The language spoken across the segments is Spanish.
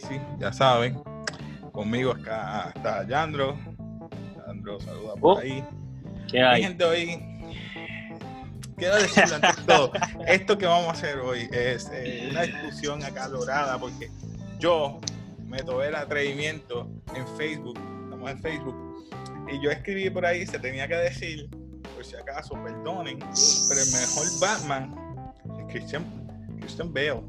Casey, ya saben. Conmigo acá está Yandro. Yandro, saluda por Oh, ahí. ¿Qué Mi hay? gente, hoy quiero decirlo antes de todo. Esto que vamos a hacer hoy es eh, una discusión acalorada porque yo me tomé el atrevimiento en Facebook, estamos en Facebook, y yo escribí por ahí, se tenía que decir, por si acaso, perdonen, pero el mejor Batman es Christian, Christian Bale.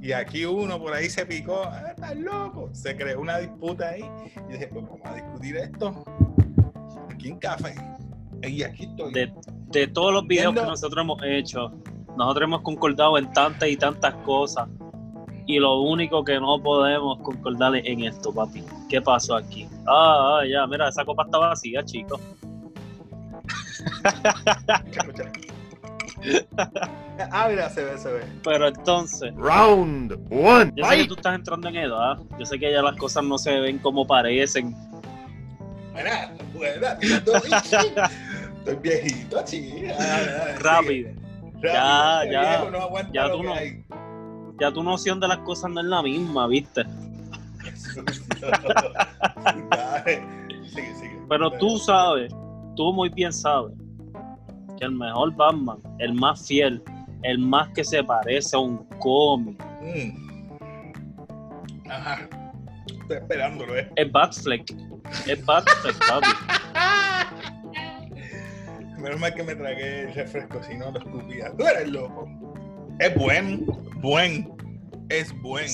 Y aquí uno por ahí se picó, "Ah, estás loco. Se creó una disputa ahí. Y dije, pues vamos a discutir esto aquí en café. Y aquí estoy. De, de todos los videos que nosotros hemos hecho, nosotros hemos concordado en tantas y tantas cosas. Y lo único que no podemos concordar es en esto, papi. ¿Qué pasó aquí? Ah, ah, ya, mira, esa copa está vacía, chicos. Ah, mira, se ve, se ve. Pero entonces, Round one. yo sé que tú estás entrando en edad. Yo sé que ya las cosas no se ven como parecen. Mira, buena, bichi. Estoy viejito, chica. Rápido. Ya, ya. Ya tú no- hay. Ya tu noción de las cosas no es la misma, ¿viste? Dale. Sigue, sigue. Pero tú sabes, tú muy bien sabes, que el mejor Batman, el más fiel, el más que se parece a un cómic, Mm. Ajá. Estoy esperándolo, eh. es Batfleck. Es Batfleck, papi. Menos mal que me tragué el refresco, si no lo escupía. Tú eres loco. Es buen, buen, es buen.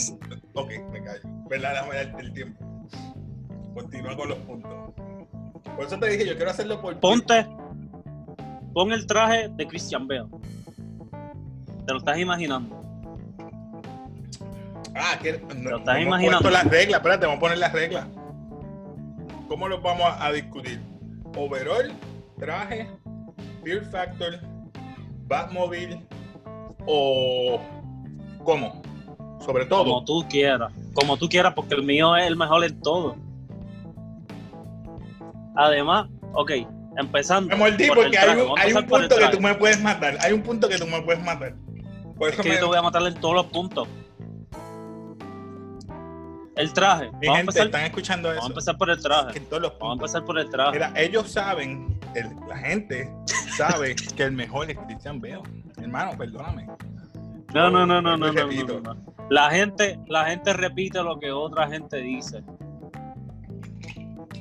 Ok, me callo. ¿Verdad? Darte el tiempo. Continúa con los puntos. Por eso te dije, yo quiero hacerlo por. Ponte, pon el traje de Christian Bale. Te lo estás imaginando. Ah, que no, lo estás no imaginando. las reglas. Espérate, vamos a poner las reglas. ¿Cómo los vamos a, a discutir? Overall, traje, Fear Factor, Batmobile o. ¿Cómo? Sobre todo. Como tú quieras. Como tú quieras, porque el mío es el mejor en todo. Además, ok, empezando. Me mordí por porque hay un, hay un punto que tú me puedes matar. Hay un punto que tú me puedes matar. Por Es eso que me. yo te voy a matar en todos los puntos. El traje. Mi gente, empezar, están escuchando eso. vamos a empezar por el traje. En todos los Vamos a puntos. empezar por el traje. Mira, ellos saben, el- la gente sabe que el mejor es Christian Bale. Hermano, perdóname. No, no, no, no, no, no, no. La gente, la gente repite lo que otra gente dice.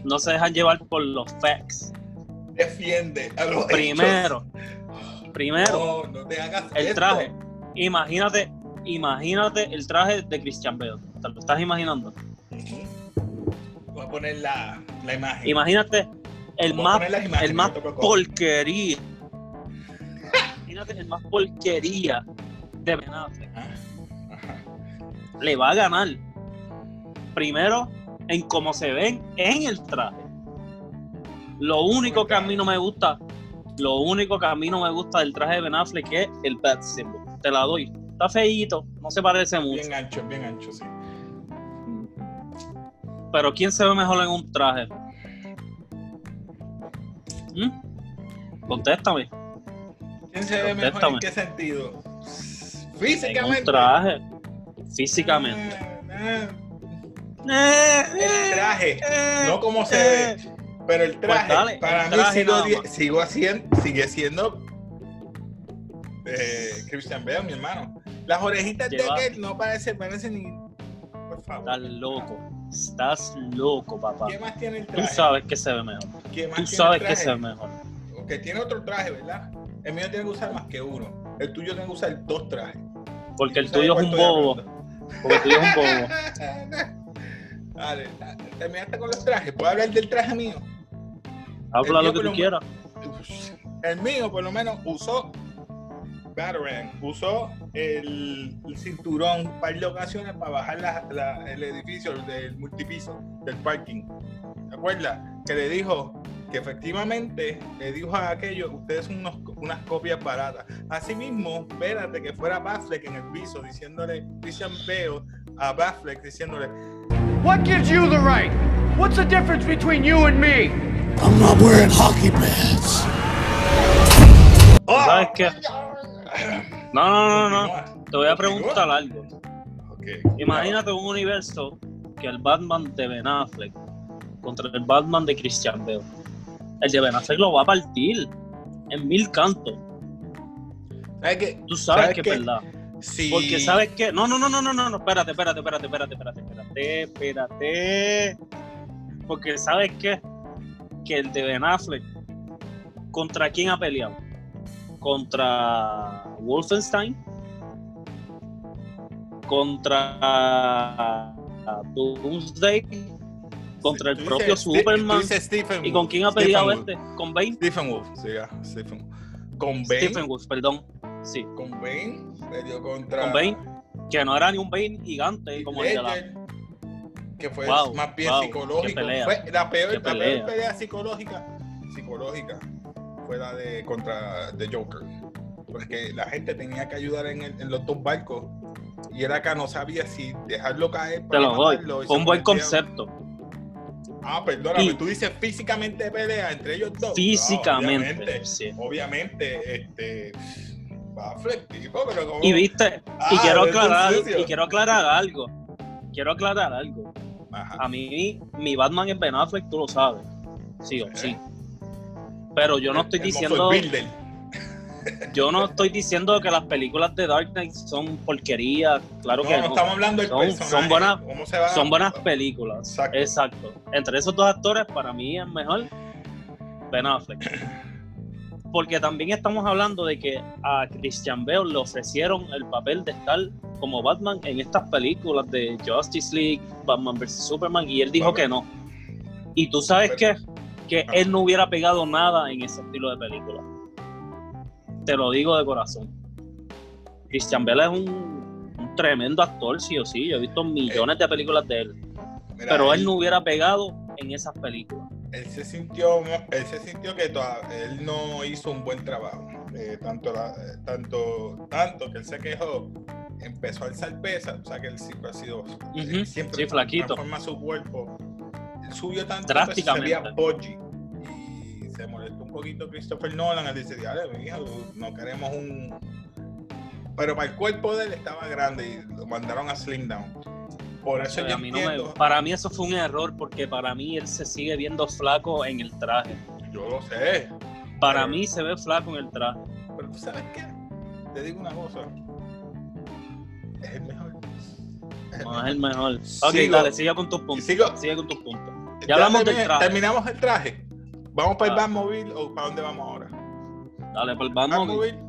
No se dejan llevar por los facts. Defiende a los Primero, hechos. primero, No, no te hagas el esto. traje. Imagínate, imagínate el traje de Christian Bale. ¿Te lo estás imaginando? Voy a poner la, la imagen. Imagínate el Voy más, el más porquería. Imagínate el más porquería de Ben Affleck. Ajá, ajá. le va a ganar. Primero, en cómo se ven en el traje. Lo único que a mí no me gusta, lo único que a mí no me gusta del traje de Ben Affleck es el Bat Symbol. Te la doy. Está feíto, no se parece mucho. Bien ancho, bien ancho, sí. Pero ¿quién se ve mejor en un traje? ¿Mm? Contéstame. ¿Quién se ve mejor en qué sentido? En Físicamente. un traje. Físicamente. Ah, ah. El traje, no como se ve, pero el traje, Pues dale, para el mí traje sigo, sigo haciendo, sigue siendo eh, Christian Bale, mi hermano. Las orejitas Lleva- de aquel no parecen, parecen ni. Por favor. Estás loco. Estás loco, papá. ¿Qué más tiene el Tú traje? sabes que se ve mejor. ¿Qué más Tú tiene sabes el que traje? se ve mejor. Que tiene otro traje, ¿verdad? El mío tiene que usar más que uno. El tuyo tiene que usar dos trajes. Porque el ¿Tú tuyo es un bobo. Porque el tuyo es un bobo. Dale, terminaste con los trajes. ¿Puedo hablar del traje mío? Habla El mío lo que por tú lo- quieras. El mío, por lo menos, usó Batarang, usó el, el cinturón un par de ocasiones para bajar la- la- el edificio del multipiso, del parking. ¿Te acuerdas? Que le dijo que efectivamente le dijo a aquellos, ustedes son unos- unas copias baratas. Asimismo, espérate que fuera Batfleck en el piso diciéndole, Christian Bale a Batfleck diciéndole, What gives you the right? What's the difference between you and me? I'm not wearing hockey pads. ¿Sabes qué? No, no, no, no. Te voy a preguntar algo. Que- Imagínate un universo que el Batman de Ben Affleck contra el Batman de Christian Bale. El de Ben Affleck lo va a partir en mil cantos. ¿Sabes qué? Tú sabes ¿Sabes que qué? es verdad. Sí. Porque sabes que. No, no, no, no, no, no, no. Espérate, espérate, espérate, espérate, espérate, espérate, espérate. Porque sabes qué? Que el de Ben Affleck, ¿contra quién ha peleado? ¿Contra Wolfenstein? ¿Contra Doomsday? ¿Contra el propio dices- Superman? ¿Y con quién ha Stephen peleado Wolf. este? ¿Con Bane? Stephen Wolf, sí, ya, Stephen Wolf. Con Bane. Stephen Wolf, perdón. Sí, Con Bane, peleó contra. con Bane, que no era ni un Bane gigante como el de la. Que fue Wow, más bien wow, psicológico. pelea, Fue la peor, qué la peor pelea. psicológica, psicológica fue la de contra The Joker. Porque la gente tenía que ayudar en, el- en los dos barcos. Y era acá no sabía si dejarlo caer. Te para lo doy. un buen concepto. Ah, perdóname, Y- tú dices físicamente pelea entre ellos dos. Físicamente, No, obviamente, sí. obviamente, este. Va pero como. Y viste, y Ah, quiero aclarar, y quiero aclarar algo. Quiero aclarar algo. Ajá. A mí, mi Batman es Ben Affleck, tú lo sabes. Sí o sí. Pero yo no estoy El- el diciendo, yo no estoy diciendo que las películas de Dark Knight son porquería. Claro No, que no no. estamos hablando del Son- personaje. son buenas-. Son buenas películas. Exacto. Exacto. Entre esos dos actores, para mí es mejor Ben Affleck. Porque también estamos hablando de que a Christian Bale le ofrecieron el papel de estar como Batman en estas películas de Justice League, Batman vs Superman, y él dijo Vale. que no. Y tú sabes qué? que Ah. él no hubiera pegado nada en ese estilo de película. Te lo digo de corazón. Christian Bale es un, un tremendo actor, sí o sí. Yo he visto millones de películas de él Mira, pero él no hubiera pegado en esas películas. él se sintió él se sintió que toda- él no hizo un buen trabajo Eh, tanto la- eh, tanto tanto que él se quejó empezó a alzar pesas o sea que él siempre ha sido Ujú, siempre sí, flaquito. transforma su cuerpo él subió tanto que se veía y se molestó un poquito Christopher Nolan al decir dale mi hija, no queremos un pero para el cuerpo de él estaba grande y lo mandaron a slim down por eso yo a mí no me- entiendo para mí eso fue un error porque para mí él se sigue viendo flaco en el traje. yo lo sé Para Pero- mí se ve flaco en el traje. Pero tú sabes qué? Te digo una cosa. Es el mejor. El No es el mejor. Ok, Sigo. dale, sigue con tus puntos. Sigo. Sigue con tus puntos. Ya hablamos del traje. Terminamos el traje. ¿Vamos para el Ah. Batmobile o para dónde vamos ahora? Dale, pues vamos. Batmobile.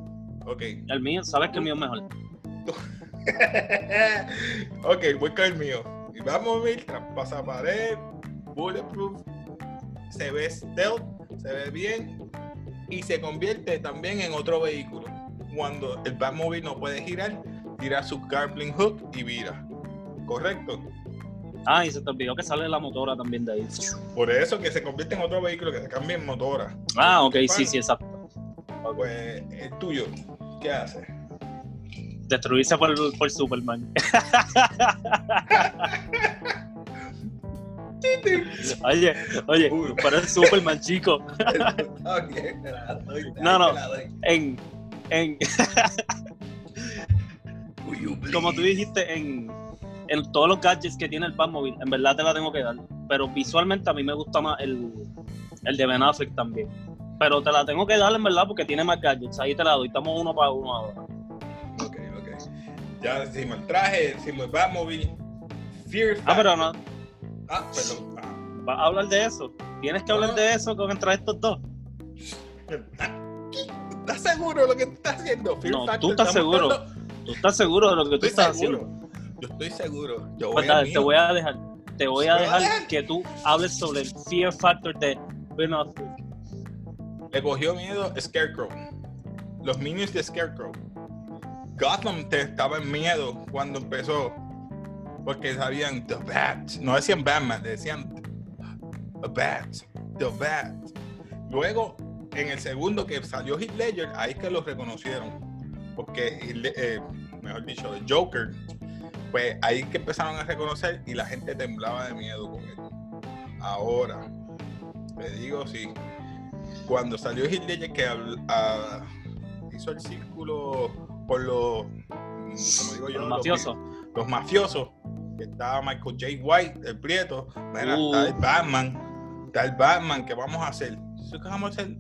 Ok. El mío, sabes que el mío es mejor. ok, voy con el mío. Y Batmobile, traspasa pared, bulletproof, se ve stealth, se ve bien y se convierte también en otro vehículo. Cuando el Batmobile no puede girar, tira su Garbling Hook y vira. ¿Correcto? Ah, y se te olvidó que sale la motora también de ahí. Por eso que se convierte en otro vehículo que se cambia en motora. Ah, ok, sí, sí, exacto. Pues el tuyo, ¿qué hace? Destruirse por, por Superman. Oye, oye, Uy. pero es Superman, chico. Bien, me la doy, No, no. me la doy. En, en, como tú dijiste, en, en todos los gadgets que tiene el Batmobile, en verdad te la tengo que dar. Pero visualmente a mí me gusta más el, el de Ben Affleck también. Pero te la tengo que dar en verdad porque tiene más gadgets. Ahí te la doy. Estamos uno para uno ahora. Ok, ok. Ya decimos el traje, decimos el Batmobile. Ah, pero no. Ah, perdón. Ah. ¿Vas a hablar de eso? Tienes que hablar No. de eso con entre estos dos. ¿Estás seguro de lo que estás haciendo? Fear No, Factor, tú estás seguro. ¿Tú estás seguro de lo que tú estás seguro. haciendo? Yo estoy seguro. Yo voy Pues te voy a dejar. Te voy a ¿Me vas a dejar dejar? que tú hables sobre el Fear Factor de Ben Affleck. Le cogió miedo Scarecrow. Los minions de Scarecrow. Gotham te estaba en miedo cuando empezó. Porque sabían The Bat. No decían Batman, decían The Bat. The Bat. Luego, en el segundo que salió Heath Ledger, ahí es que lo reconocieron. Porque, Le- eh, mejor dicho, el Joker, pues ahí que empezaron a reconocer y la gente temblaba de miedo con él. Ahora, te digo, sí. Cuando salió Heath Ledger que ah, hizo el círculo por los, como digo yo, Los los mafiosos. vi- los mafiosos, que estaba Michael J. White, el Prieto, mira, Uh. está el Batman, está el Batman, ¿qué vamos a hacer? ¿Qué vamos a hacer?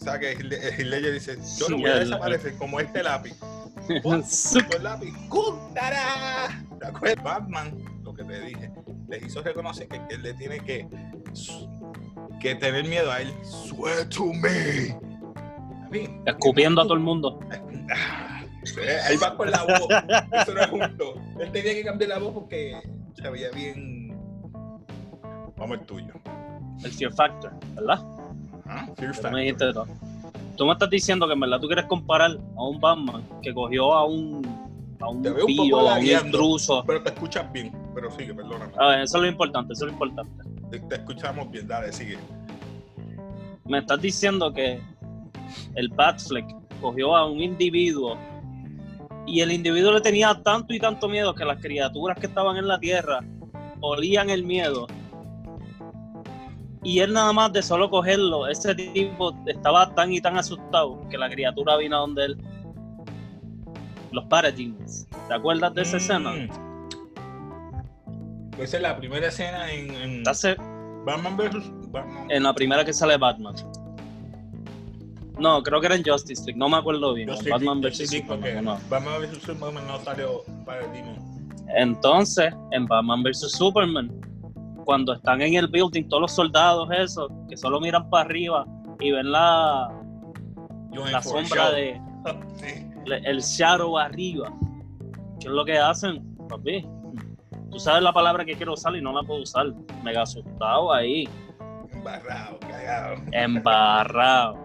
Eh, O sea, que Heath Ledger dice, yo no voy a desaparecer como este lápiz. El lápiz. ¡Tará! ¿Te acuerdas? Batman, lo que te dije, les hizo reconocer que, él le tiene que, que tener miedo a él. Swear to me. Escupiendo a todo el mundo. Ah, Él va con la voz. Eso no es justo. Él tenía que cambiar la voz porque se veía bien. Vamos el tuyo. El Fear Factor, ¿verdad? Me dijiste todo. Tú me estás diciendo que en verdad tú quieres comparar a un Batman que cogió a un a un Te veo un pillo, poco a un intruso. Pero te escuchas bien. Pero sigue, perdóname. A ver, eso es lo importante, eso es lo importante. Te, te escuchamos bien, dale, sigue. Me estás diciendo que el Batfleck cogió a un individuo y el individuo le tenía tanto y tanto miedo que las criaturas que estaban en la tierra olían el miedo. Y él nada más de solo cogerlo, ese tipo estaba tan y tan asustado que la criatura vino a donde él. Los Parademons. ¿Te acuerdas de esa escena? Mm. Esa es la primera escena en, en ¿Estás se- Batman vs. Batman. en la primera que sale Batman? No, creo que era en Justice League, no me acuerdo bien. Sí, Batman vs. Superman, no. Batman vs. Superman no salió. Entonces, en Batman vs. Superman, cuando están en el building, todos los soldados esos, que solo miran para arriba y ven la, la sombra de el shadow arriba, ¿qué es lo que hacen, papi? Tú sabes la palabra que quiero usar y no la puedo usar. Mega asustado ahí, Embarrado, cagado. embarrado,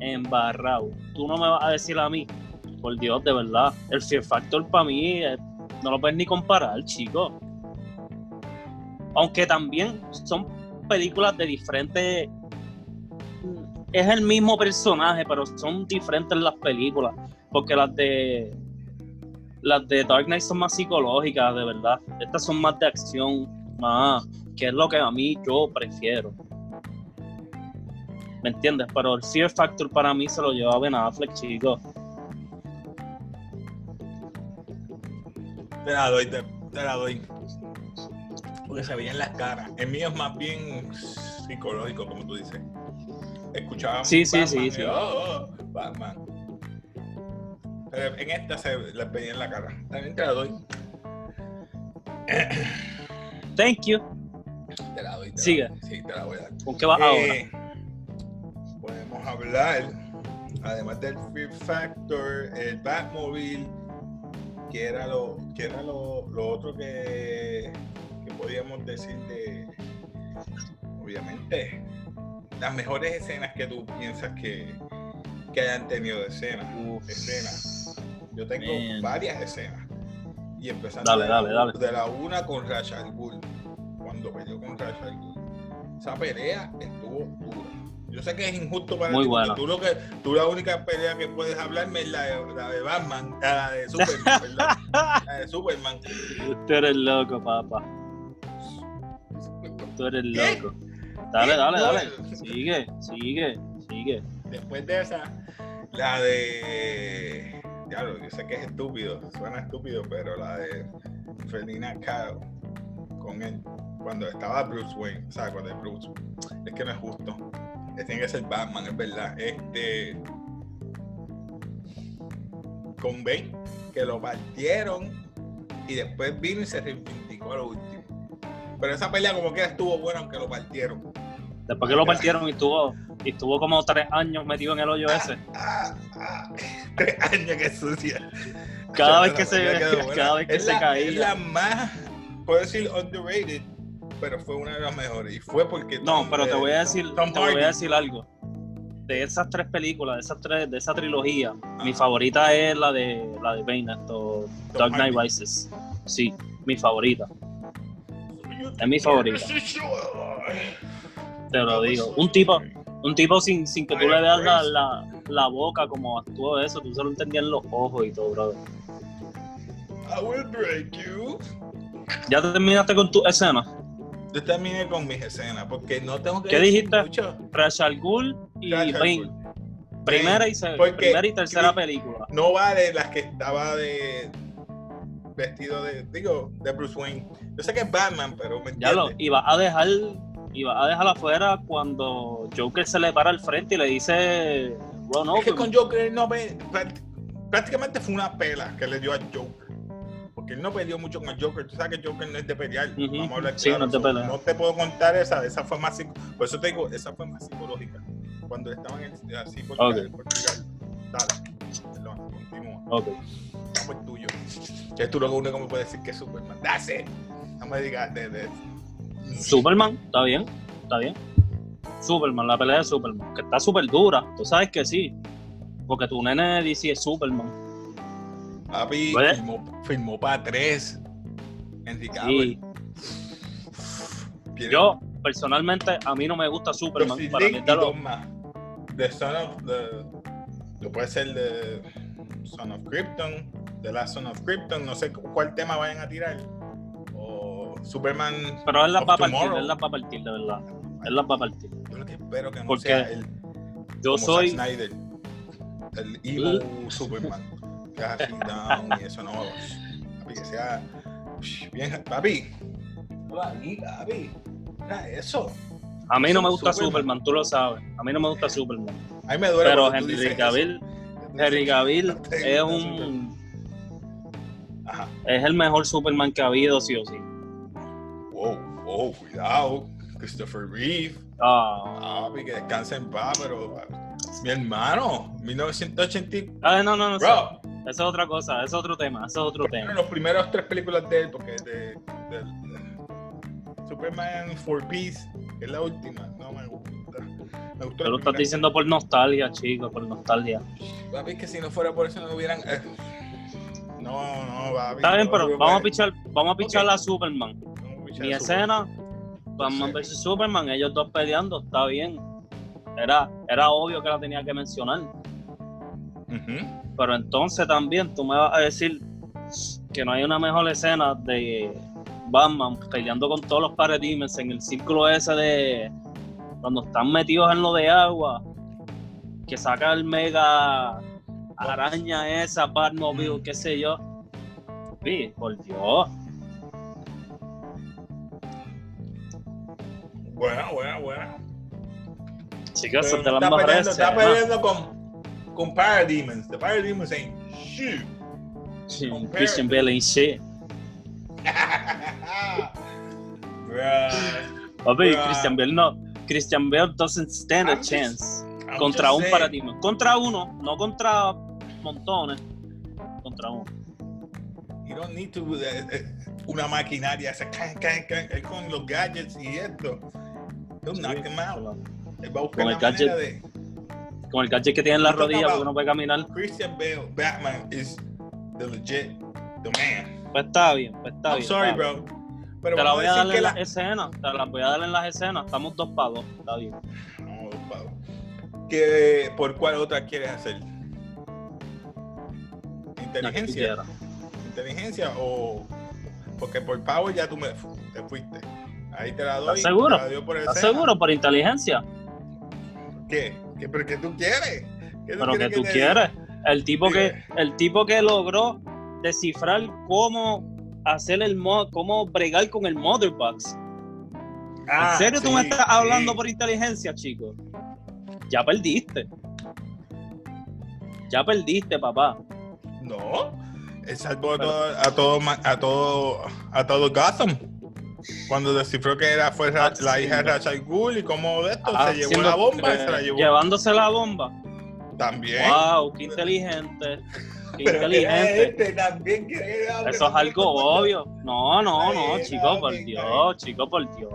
embarrado. Tú no me vas a decir a mí, por Dios, de verdad, el Fear Factor para mí no lo puedes ni comparar, chico. Aunque también son películas de diferentes. Es el mismo personaje, pero son diferentes las películas. Porque las de. Las de Dark Knight son más psicológicas, de verdad. Estas son más de acción, más. Que es lo que a mí yo prefiero. ¿Me entiendes? Pero el Fear Factor para mí se lo lleva Ben Affleck, chicos. Te la doy, te, te la doy. Porque se veía en las caras. El mío es más bien psicológico, como tú dices. Escuchábamos Sí, sí, Batman sí, y, sí. "Oh, oh, Batman. Pero en esta se les veía en la cara. También te la doy. Thank you. Te la doy. Te. La doy. Sí, te la voy a dar. ¿Con qué vas ahora? Eh, podemos hablar, además del Fear Factor, el Batmobile, que era lo, que era lo, lo otro que, que podíamos decir de, obviamente, las mejores escenas que tú piensas que, que hayan tenido de escena, escenas. Yo tengo Man. varias escenas. Y empezando Dale, de, la, dale, dale. de la una con al Ghul, cuando peleó con al Ghul. Esa pelea estuvo dura. Yo sé que es injusto para Muy ti, tú, lo que, tú la única pelea que puedes hablarme es la de, la de Batman, la de Superman, ¿verdad? La de Superman. Tú eres loco, papá. Tú eres loco. Dale, dale, dale. Sigue, sigue, sigue. Después de esa, la de. Claro, yo sé que es estúpido, suena estúpido, pero la de Felina Caro con él, cuando estaba Bruce Wayne, o sea, cuando es Bruce, es que no es justo. Que tiene que ser Batman, es verdad. Este. Con Bane, que lo partieron y después vino y se reivindicó a lo último. Pero esa pelea, como que estuvo buena, aunque lo partieron. Después que lo partieron y estuvo, y estuvo como tres años metido en el hoyo ese. Ah, ah, tres años que sucia. Cada vez que se, cada vez que Es se la- caía. Es la más, puedo decir underrated, pero fue una de las mejores. Y fue porque. No, Tom, pero te voy a decir, Tom te voy a decir algo. De esas tres películas, de esas tres, de esa trilogía, mi Ajá. favorita es la de la de Bane, Dark Knight. Rises. Sí, mi favorita. Es mi favorita. Te lo digo. Un tipo, un tipo sin, sin que tú le veas la, la, la boca como actuó eso, tú solo entendías los ojos y todo, brother. I will break you. ¿Ya terminaste con tu escena? Yo terminé con mis escenas porque no tengo que ¿Qué decir dijiste? mucho. Ghul y Bane. Primera y, primera y tercera película. No vale las que estaba de vestido de, digo, de Bruce Wayne. Yo sé que es Batman, pero me Ya lo, entiendes. iba a dejar, iba a dejar afuera cuando Joker se le para al frente y le dice Run Es que con me". Joker no ve, práct- prácticamente fue una pela que le dio a Joker. Porque él no peleó mucho con Joker. Tú sabes que Joker no es de pelear. Vamos a hablar Sí, no te puedo contar esa, esa fue más Por eso te digo, esa fue más psicológica. Cuando estaban en- así por Ok. por llegar. Dale. Ok. Vamos el tuyo. Que tú lo único que me puedes decir que es Superman. That's it. No me digas de, de- Superman, está bien, está bien. Superman, la pelea de Superman, que está súper dura, tú sabes que sí. Porque tu nene dice es Superman. Papi firmó, firmó para tres. Enrique Y yo, personalmente, a mí no me gusta Superman. Para mí más. The Son of the. Lo puede ser de Son of Krypton, The Last Son of Krypton, no sé cu- cuál tema vayan a tirar. O Superman. Pero él las va a partir, él las va a partir, de verdad. Él las va a partir. Yo lo que espero que no Porque sea el. Yo como soy. Zack Snyder, el evil Superman. Que es así, down y eso no. Papi, que sea. Bien, papi. Eso. A mí no me gusta Superman. Superman, tú lo sabes. A mí no me gusta Superman. A mí me duele. Pero Henry. Cavill, Henry Cavill es un. Ajá. Es el mejor Superman que ha habido, sí o sí. Wow, wow, cuidado. Christopher Reeve. Ah, Papi, que descanse en paz, pero. Mi hermano, 1980. Ah, no, no, no. Bro, eso es otra cosa, eso es otro tema, eso es otro fueron tema. los primeros tres películas de él, porque de, de- de- Superman Four Piece, que es la última. Me gustó la lo estás diciendo por nostalgia, chico, por nostalgia. Papi, es que si no fuera por eso no hubieran. eh, No, no, papi. Está bien, no, pero vamos a pichar, vamos a pichar Ok. a Superman. Vamos a pichar Mi a Superman. escena, Batman vs Superman, ellos dos peleando, está bien. Era, era obvio que la tenía que mencionar. Pero entonces también tú me vas a decir que no hay una mejor escena de Batman peleando con todos los Parademons en el círculo ese de cuando están metidos en lo de agua, que saca el mega araña esa, Batmobile, qué sé yo. Sí, por Dios. Buena, buena, buena. Chicas, Pero son de las está peleando, está peleando con, con Parademons. The Parademons ain't shit. Sí, con Christian. Bale ain't shit. Papi. Christian Bale no. Christian Bale doesn't stand a I'm just- chance. I'm contra un saying. paradigma. Contra uno, no contra montones. Contra uno. You don't need to eh, una maquinaria esa can, can, can, con los gadgets y esto. He'll knock him out. Él va a buscar Con el gadget. de Con el gadget que tiene en la rodilla porque no puede caminar. Christian Bale, Batman is the legit, the man. Pues está bien, pues está I'm bien. sorry, está bien. bro. Pero Te la voy a dar en que las la... escenas. Te la voy a dar en las escenas. Estamos dos para dos. Está bien. No, Pablo. ¿Qué- ¿Por cuál otra quieres hacer? Que tú ¿Inteligencia? ¿Inteligencia o...? Porque por Power ya tú me te fuiste. Ahí te la doy. ¿Estás seguro? te la doy por ¿Estás seguro? Por inteligencia. ¿Qué? ¿Qué? ¿Pero qué tú quieres? ¿Qué Pero que quieres tú te quieres. El tipo que, el tipo que logró descifrar cómo hacer el mod, cómo bregar con el mother box. diga? ¿En serio tú me estás hablando sí. por inteligencia, chico? Ya perdiste. Ya perdiste, papá. No. Él salvó a Pero- todo, a todo, a todo, a todo Gotham. Cuando descifró que era fue Ah, la sí. hija de Ra's al Ghul y cómo de esto se llevó la bomba y se eh, la llevó Llevándose la bomba. también. Wow, qué inteligente. Inteligente. este también Eso es algo obvio. No, no, no, chico, por Dios, chico, por Dios.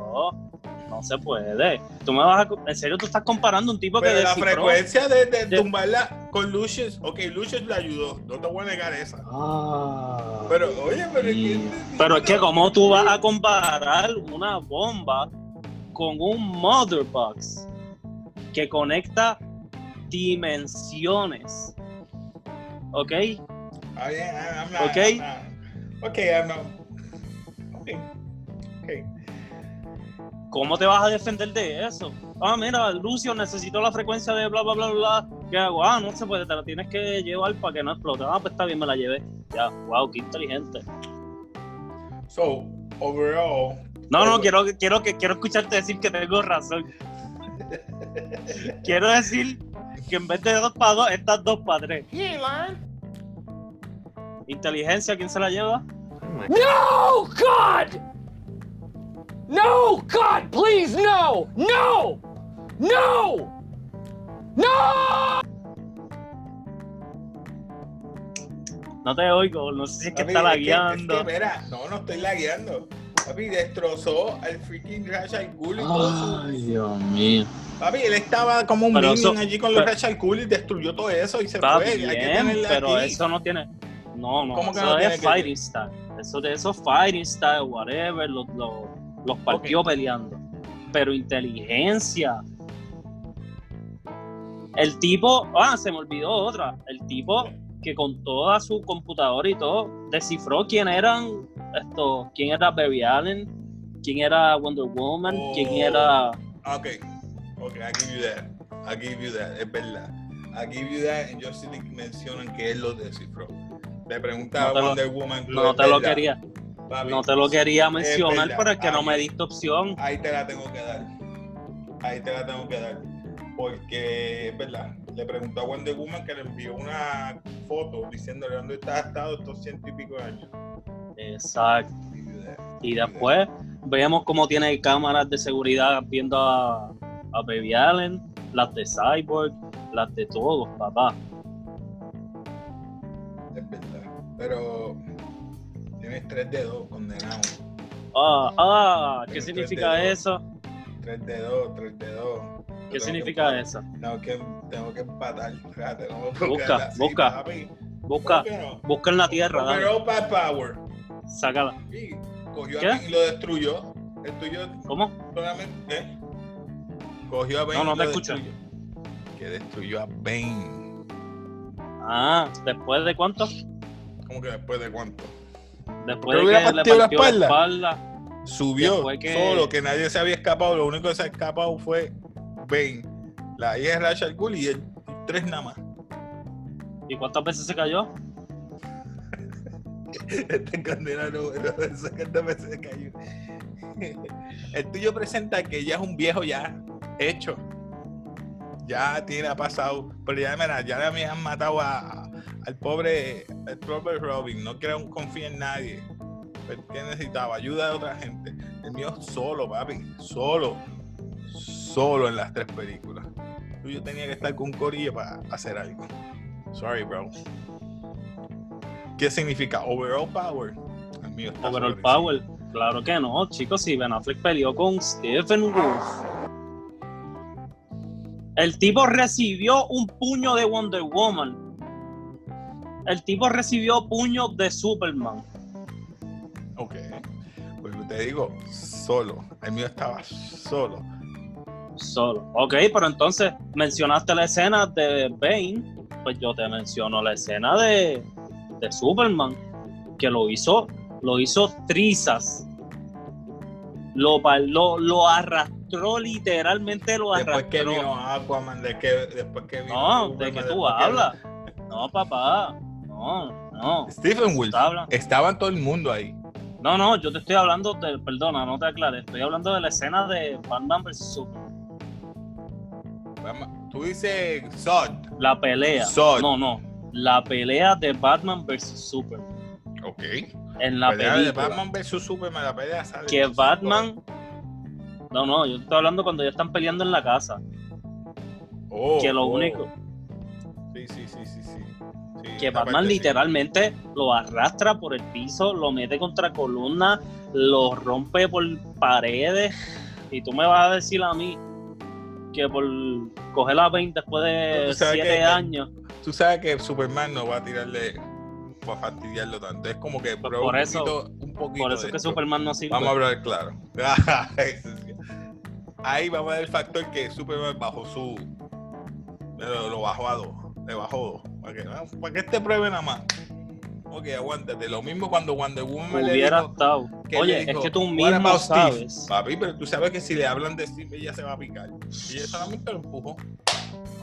No se puede. Tú me vas a. En serio, tú estás comparando un tipo que la frecuencia de, de de- tumbarla con Lucius, ok, Lucius le ayudó, no te voy a negar esa. Ah. Pero, oye, pero es que- Pero es que, ¿cómo tú vas a comparar una bomba con un mother box que conecta dimensiones? ¿Ok? Ah, yeah, I'm not- Ok. I'm not- Ok, I'm not- ok, ok. ¿Cómo te vas a defender de eso? Ah, mira, Lucio necesito la frecuencia de bla, bla, bla, bla. ¿Qué hago? Ah, no se puede, te la tienes que llevar para que no explote. Ah, pues está bien, me la llevé. Ya, wow, qué inteligente. So, overall. No, no, over- quiero, quiero, que, quiero escucharte decir que tengo razón. quiero decir que en vez de dos para dos, estas dos para tres. Inteligencia, ¿quién se la lleva? No, God! No, God, please, no! No! No! No! No te oigo, no sé si es que Papi, está es que- lagueando. Es que, mira, no, no estoy lagueando. Papi, destrozó al freaking Rash al Ghul y todo su- Ay, Dios mío. Papi, él estaba como un Pero minion eso- allí con los al Ghul y destruyó todo eso y se fue. Hay que pero aquí. eso no tiene. No, no, ¿Cómo que eso no tiene es que- fighting style. Eso de eso fighting style, whatever, los, los, los partió peleando. Pero inteligencia. El tipo, ah, se me olvidó otra. El tipo que con toda su computadora y todo descifró quién eran estos, quién era Barry Allen, quién era Wonder Woman, quién Oh. era Ok, ok, I give you that. I give you that, es verdad. I give you that, en Justice League mencionan que él lo descifró. Le preguntaba No a lo- Wonder Woman. no te lo quería, Papi, no te lo quería mencionar, pero es que no me diste opción. Ahí te la tengo que dar. Ahí te la tengo que dar. Porque es verdad. Le preguntó a Wonder Woman que le envió una foto diciéndole dónde está estado estos ciento y pico de años. Exacto. Y después vemos cómo tiene cámaras de seguridad viendo a, a Baby Allen, las de Cyborg, las de todos, papá. Es verdad. Pero tienes tres dedos condenados. Ah, ah, ¿qué significa tres dedos. eso? Tres dedos, tres dedos. ¿Qué Tengo significa que eso? Tengo que, tengo que empatar. No me Busca, así, busca. papi. Busca, ¿Por qué no? busca en la tierra, power. sácala. Y cogió ¿Qué? a y lo destruyó. El tuyo ¿Cómo? solamente. ¿eh? Cogió a Bane No, no te escucho. Que destruyó a Bane. Ah, ¿después de cuánto? ¿Cómo que después de cuánto? Después de que le la partió la espalda. espalda. Subió que- solo, que nadie se había escapado. Lo único que se ha escapado fue Bane. La hija de Rachel Cool y él. Tres nada más. ¿Y cuántas veces se cayó? Este condena eso que esta vez se cayó. El tuyo presenta que ya es un viejo ya hecho. Ya tiene ha pasado. Pero ya, mira, ya me han matado a, al pobre, al pobre Robin. No creo confía en nadie. Pero ¿Qué necesitaba? Ayuda de otra gente. El mío solo, papi. Solo. Solo en las tres películas. El tuyo tenía que estar con un corillo para hacer algo. Sorry, bro. ¿Qué significa? Overall power. El mío está Overall Power. Claro que no, chicos. Si Ben Affleck peleó con Stephen Wolf. El tipo recibió un puño de Wonder Woman. El tipo recibió puño de Superman. Ok. Pues te digo, solo. El mío estaba solo. Solo. Ok, pero entonces mencionaste la escena de Bane. Pues yo te menciono la escena de, de Superman. Que lo hizo, lo hizo trizas. Lo, lo, lo arrastró, literalmente lo Después arrastró. que vino Aquaman, de que, después que vino. No, ¿de qué tú después que- hablas? No, papá. No, no. Stephen Wolf. Tú hablas- Estaba todo el mundo ahí. No, no, yo te estoy hablando de. Perdona, no te aclares. Estoy hablando de la escena de Batman vs Superman. Tú dices Zod. La pelea. Zod. No, no. La pelea de Batman vs Superman. Ok. En la pelea de. Batman vs Superman, la pelea sale. que Batman. No, no, yo estoy hablando cuando ya están peleando en la casa. Oh, que lo oh. único. Sí, sí, sí, sí, sí. Sí, Que Batman sí. literalmente lo arrastra por el piso, lo mete contra columna, lo rompe por paredes. Y tú me vas a decir a mí que por coger la 20 después de sabes 7 que- años. Tú sabes que Superman no va a tirarle para fastidiarlo tanto. Es como que Pues bro, por un eso- poquito, poquito Por eso es que. Superman no sirve. Vamos a hablar claro. Ahí vamos a ver el factor que Superman bajó su. Lo, lo bajó a dos. Le bajó dos. Para que, para que este pruebe nada más. Ok, aguántate. Lo mismo cuando Wonder Woman le Hubiera dijo, estado. que Oye, le es dijo, que tú "What mismo about Steve?" sabes. Papi, pero tú sabes que si le hablan de Steve, ella se va a picar. Y ella solamente lo empujó.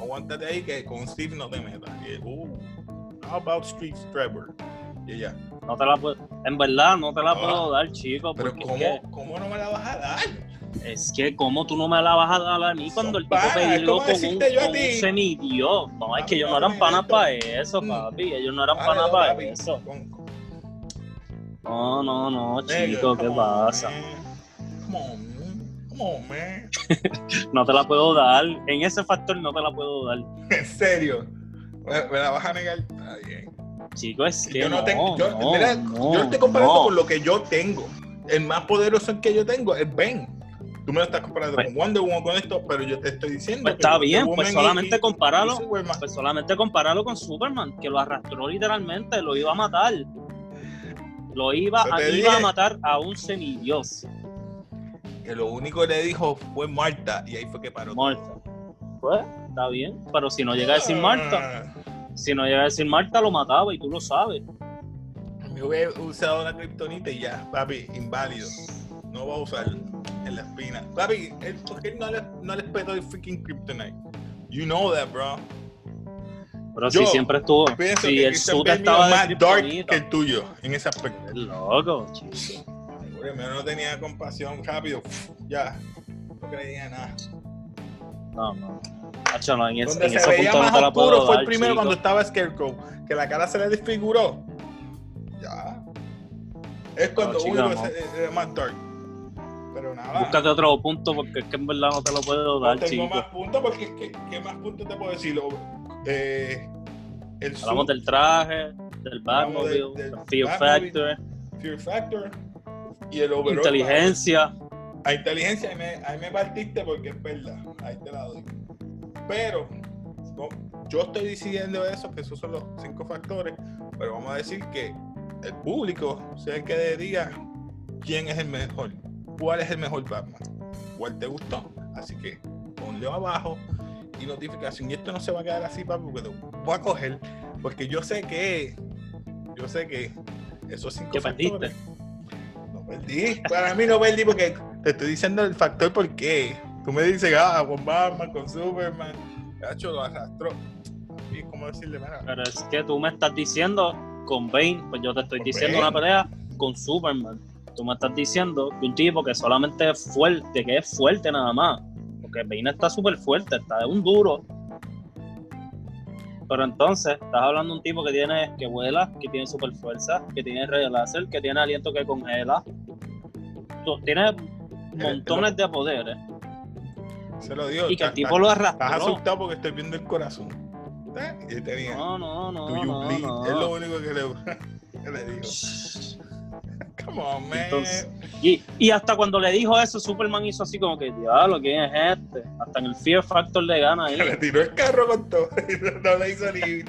Aguántate ahí que con Steve no te metas. Y él, uh, how about Steve Trevor? Y ella, No te la puedo, en verdad no te la Ah, puedo dar, chico, Pero porque es ¿cómo, que, ¿cómo no me la vas a dar? es que como tú no me la vas a dar a mí cuando el tipo como con un, con un semidios. No, es que ellos no eran panas para eso, papi. Ellos no eran Vale, panas para papi, eso. No, no, no, chico, ¿qué pasa? Come on, man. Come on, man. No te la puedo dar. En ese factor no te la puedo dar. En serio. ¿Me, me la vas a negar? Está bien. Chico, es que Yo no, no, tengo. Yo, no, mira, no, yo estoy comparando con lo que yo tengo. El más poderoso que yo tengo es Ben. Tú me lo estás comparando Pues- con Wonder Woman con esto, pero yo te estoy diciendo. Pues que está bien, pues solamente y- Superman- Pues solamente compáralo con Superman, que lo arrastró literalmente, lo iba a matar. Lo iba, a, te iba a matar a un semidios. Que lo único que le dijo fue Marta y ahí fue que paró. Marta. Pues, está bien. Pero si no llega a decir Marta, Ah, si no llega a decir Marta, lo mataba y tú lo sabes. Me hubiera usado la kriptonita y ya, papi, inválido. No va a usar en la espina. Papi, ¿por qué no le, no le petó el freaking kryptonite? You know that, bro. Pero Yo si siempre estuvo. Si que el suit estaba más dark que el tuyo en ese aspecto. Es loco, chico. Primero no tenía compasión rápido. Ya, no creía nada. No, no. Hacho, no, en, ese- Donde en se ese veía punto no más te la oscuro puedo fue dar, el primero chico. cuando estaba Scarecrow, que la cara se le desfiguró. Ya. Es cuando chico, uno no. se- era más dark. Pero nada. Búscate otro punto porque es que en verdad no te lo puedo No dar, tengo chico. más puntos porque es que, ¿qué más puntos te puedo decir? Eh, el Hablamos del traje, del Batmobile, del- del Fear. Factor, Fear Factor y el overall. inteligencia. A inteligencia ahí me, ahí me partiste porque es verdad. Ahí te la doy. Pero no, yo estoy diciendo eso, que esos son los cinco factores, pero vamos a decir que el público sea el que diga quién es el mejor, cuál es el mejor Batman, cuál te gustó. Así que ponle abajo y notificación. Y esto no se va a quedar así, papi, porque te voy a coger, porque yo sé que, yo sé que esos cinco ¿Qué factores. No perdí. Para mí no perdí porque te estoy diciendo el factor por qué. Tú me dices, ah, con Batman, con Superman. Cacho, lo arrastró. Y es como decirle, mira, Pero es que tú me estás diciendo con Bane, pues yo te estoy diciendo Bane. una pelea con Superman. Tú me estás diciendo que un tipo que solamente es fuerte, que es fuerte nada más. Porque Bane está súper fuerte, está de un duro. Pero entonces, estás hablando de un tipo que tiene, que vuela, que tiene super fuerza, que tiene rayo láser, que tiene aliento que congela. Tú- Tiene montones de poderes. Se lo digo. Y que el estás- tipo lo Estás arrastró. asustado porque estoy viendo el corazón. Y tenía. No, no, no, Do you no, bleed? no. Es lo único que le, que le digo. Come on, man. Entonces, Y, y hasta cuando le dijo eso, Superman hizo así como que, diablo, ¿quién es este? Hasta en el Fear Factor le gana ahí. le tiró el carro con todo. y no, no le hizo ni,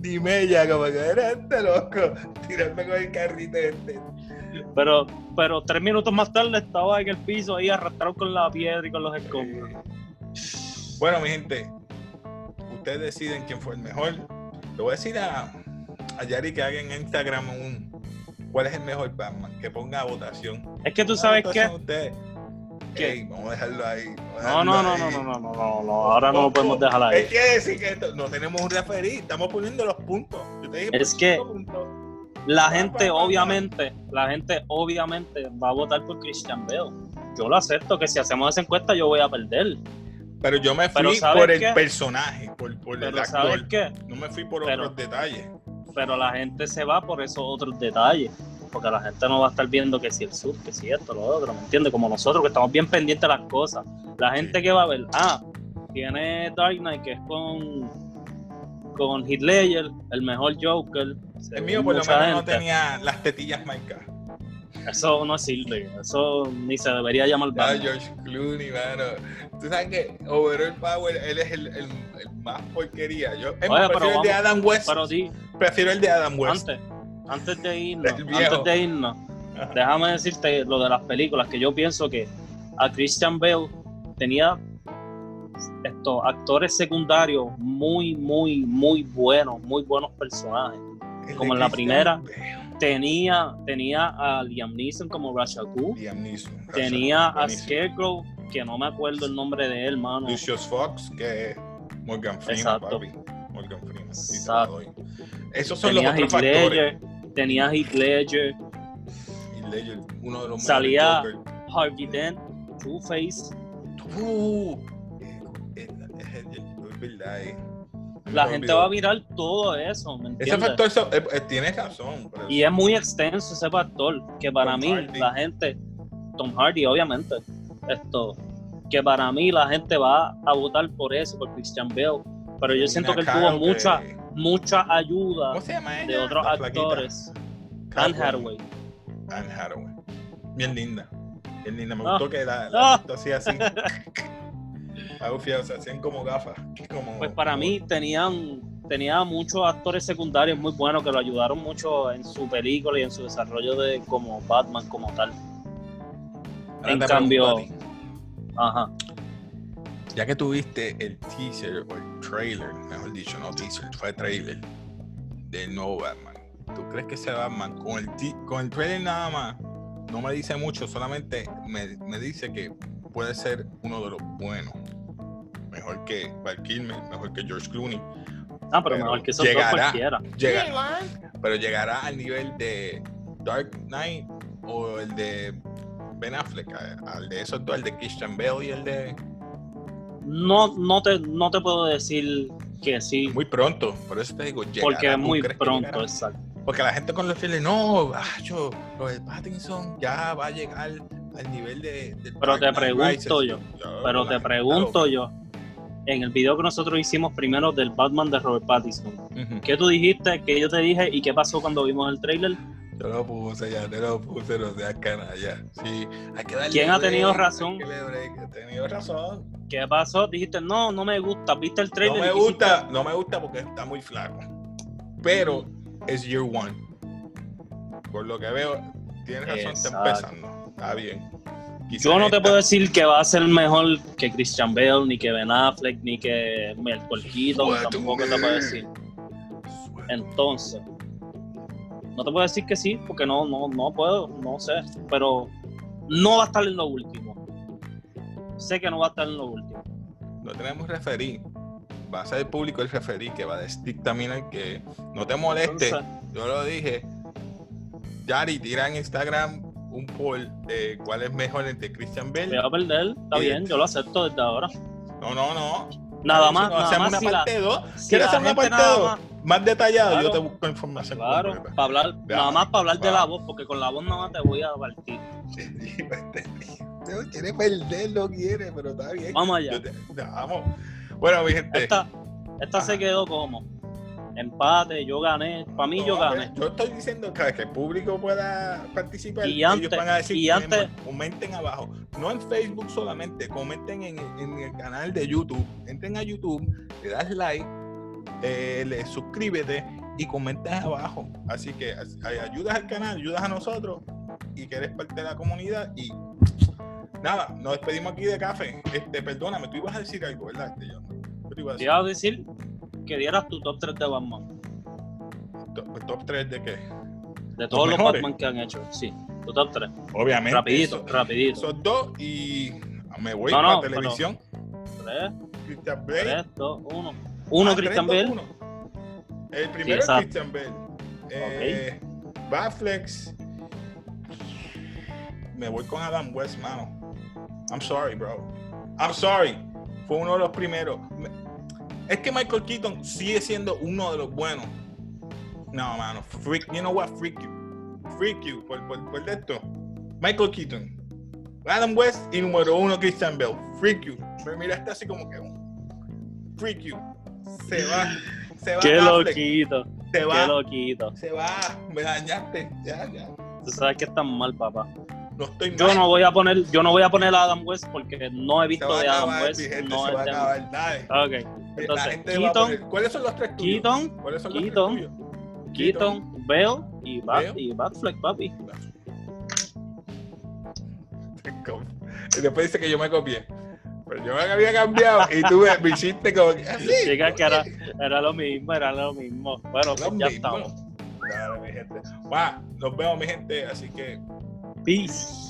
ni mella, como que era este loco. Tirarme con el carrito este. Pero, pero tres minutos más tarde estaba en el piso ahí arrastrado con la piedra y con los escombros. Bueno, mi gente, ustedes deciden quién fue el mejor. Le voy a decir a, a Yari que haga en Instagram un cuál es el mejor Batman, que ponga votación. Es que tú sabes. Ey, vamos a dejarlo ahí. vamos a No, no, no, no, no, no, no, no, no, ahora no lo podemos dejar ahí. Él quiere decir que esto- no tenemos un referí, estamos poniendo los puntos. Yo te dije, Es que- puntos. La gente, pa. obviamente, la gente, obviamente, va a votar por Christian Bale. Yo lo acepto que si hacemos esa encuesta yo voy a perder. Pero yo me fui ¿sabes por el qué? personaje, por, por el Pero ¿sabes actor. qué? No me fui por Pero- otros detalles. Pero la gente se va por esos otros detalles. Porque la gente no va a estar viendo que si el sur, que si esto, lo otro, ¿me entiendes? Como nosotros que estamos bien pendientes de las cosas. La gente que va a ver, ah, tiene Dark Knight que es con, con Heath Ledger, el mejor Joker. El mío por lo menos no tenía las tetillas marcadas. Eso no sirve, eso ni se debería llamar Batman. George Clooney, mano. Tú sabes que Overall Power, él es el, el, el más porquería. Yo Oye, prefiero el de Adam West. Pero prefiero el de Adam West. antes, antes de irnos, antes de irnos, Ajá. déjame decirte lo de las películas, que yo pienso que a Christian Bale tenía estos actores secundarios muy, muy, muy buenos, muy buenos personajes. Como en la primera. Bale. Tenía, tenía a Liam Neeson como Rasha Ghul, Liam Neeson. tenía a. Scarecrow, que no me acuerdo el nombre de él, mano. Lucius Fox, que es Morgan Freeman, Exacto. papi. Morgan Freeman. Exacto. Esos son los Tenías otros Heath factores. Ledger, tenías Heath Ledger, Y Ledger, uno de los Salía-. Harvey Dent, Two-Face. Uh, eh, eh, es- es verdad. eh. La gente olvidó. va a mirar todo eso, ¿me Ese factor so- eh, eh, tienes razón. Y es muy extenso ese factor, que para Tom mí Hardy. la gente, Tom Hardy obviamente, esto, que para mí la gente va a votar por eso, por Christian Bale, pero yo siento que él tuvo mucha, mucha ayuda de otros La actores. Anne Hathaway. Anne Hathaway. Bien linda. Bien linda. Me Ah. gustó que la, la Ah. hacía así. Sea, hacían como gafas. Como, Pues para como- mí tenían, tenía muchos actores secundarios muy buenos que lo ayudaron mucho en su película y en su desarrollo de como Batman como tal. Ahora en cambio- Ajá. Ya que tuviste el teaser o el trailer, mejor dicho, no teaser, fue trailer del nuevo Batman. ¿Tú crees que ese Batman con el, con el trailer nada más no me dice mucho, solamente me, me dice que puede ser uno de los buenos? Mejor que Val Kilmer, mejor que George Clooney. Ah, pero Pero mejor que esos dos llegará. cualquiera. Llega, pero llegará al nivel de Dark Knight o el de Ben Affleck, al de esos dos, el de Christian Bale y el de No, no, te, no te puedo decir que sí, muy pronto, por eso te digo, llegará, porque es ¿tú muy pronto, llegará? exacto. Porque la gente con los trailers, no, yo, lo de Pattinson ya va a llegar al nivel de, de Pero Dark te pregunto Rises. yo, Pero la te pregunto yo, en el video que nosotros hicimos primero del Batman de Robert Pattinson, Ujú. ¿qué tú dijiste? ¿Qué yo te dije? ¿Y qué pasó cuando vimos el trailer? Yo lo puse ya, te lo puse, no seas canalla. Sí, hay que darle ¿Quién ha tenido razón? Ha tenido. ¿Qué pasó? Dijiste, no, no me gusta. ¿Viste el No trailer? me y quisiste- gusta, no me gusta porque está muy flaco. Pero es year one. Por lo que veo, tienes razón, está Exacto. empezando. Está bien. Yo no te puedo decir que va a ser mejor que Christian Bale, ni que Ben Affleck, ni que Keaton, Suéltame. tampoco te puedo decir. Entonces, no te puedo decir que sí, porque no, no, no puedo, no sé, pero no va a estar en lo último. Sé que no va a estar en lo último. No tenemos referí. Va a ser el público el referí que va a dictaminar que no te moleste. Entonces, Yo lo dije. Yari, tira en Instagram un poll de cuál es mejor entre Christian voy Bale. a perder, está bien, yo lo acepto desde ahora. No, no, no. Nada más, no, nada hacemos más una si parte 2. si ¿Quieres hacer una parte nada 2? más- Más detallado, Claro. yo te busco información. Claro, para hablar, nada más para hablar de la voz, porque con la voz nada más te voy a partir. No quiere perder, no quiere, pero está bien. Vamos allá. Te- Vamos. Bueno, mi gente. Esta, esta se quedó como empate, yo gané. Para mí yo gané. Yo estoy diciendo que, que el público pueda participar. Y ellos antes- van a decir, y que antes- comenten abajo. No en Facebook solamente, comenten en, en el canal de YouTube. Entren a YouTube, le das like, eh, le suscríbete y comentas abajo. Así que as- ay- ayudas al canal, ayudas a nosotros y que eres parte de la comunidad. Y nada, nos despedimos aquí de café. Este, perdóname, tú ibas a decir algo, ¿verdad? Este? ¿Qué te ibas a Te decir? iba a decir que dieras tu top 3 de Batman. Top, top 3 de qué? De todos los mejores? Batman que han hecho. Sí, tu top 3. Obviamente. Rapidito, eso- rapidito. Esos dos y me voy No, para no, televisión. 3, Christian Bale. 3, 2, 1. 1 Ah, Christian tres, Bale. dos, uno. El primero es. Christian Bale. Eh, Batflex. Me voy con Adam West, mano. I'm sorry, bro. I'm sorry. Fue uno de los primeros. Es que Michael Keaton sigue siendo uno de los buenos. No, mano. Freak, you know what? Freak you. Freak you. Por, por, por esto. Michael Keaton. Adam West y número uno Christian Bale. Freak you. Me miraste así como que. Freak you. Se va. Se va. Qué Affleck. loquito, Se qué va. loquito. Se va. Me dañaste. Ya, ya. Tú sabes que estás mal, papá. No estoy Yo mal. no voy a poner, yo no voy a poner a Adam West porque no he visto de Adam acabar, West. gente, No es acabar. Dale. Ok, la entonces Keaton, poner- ¿Cuáles son los tres tuyos? Keaton, ¿Cuáles son los Keaton, tres tuyos? Keaton, Bale y, Bat, y Batfleck, papi. Y después dice que yo me copié. Pero yo me había cambiado y tú me, hiciste como que así. Chica, que era, era lo mismo, era lo mismo. Bueno, pues ya mismo. estamos. Dale, mi gente. Va, nos vemos, mi gente. Así que Peace.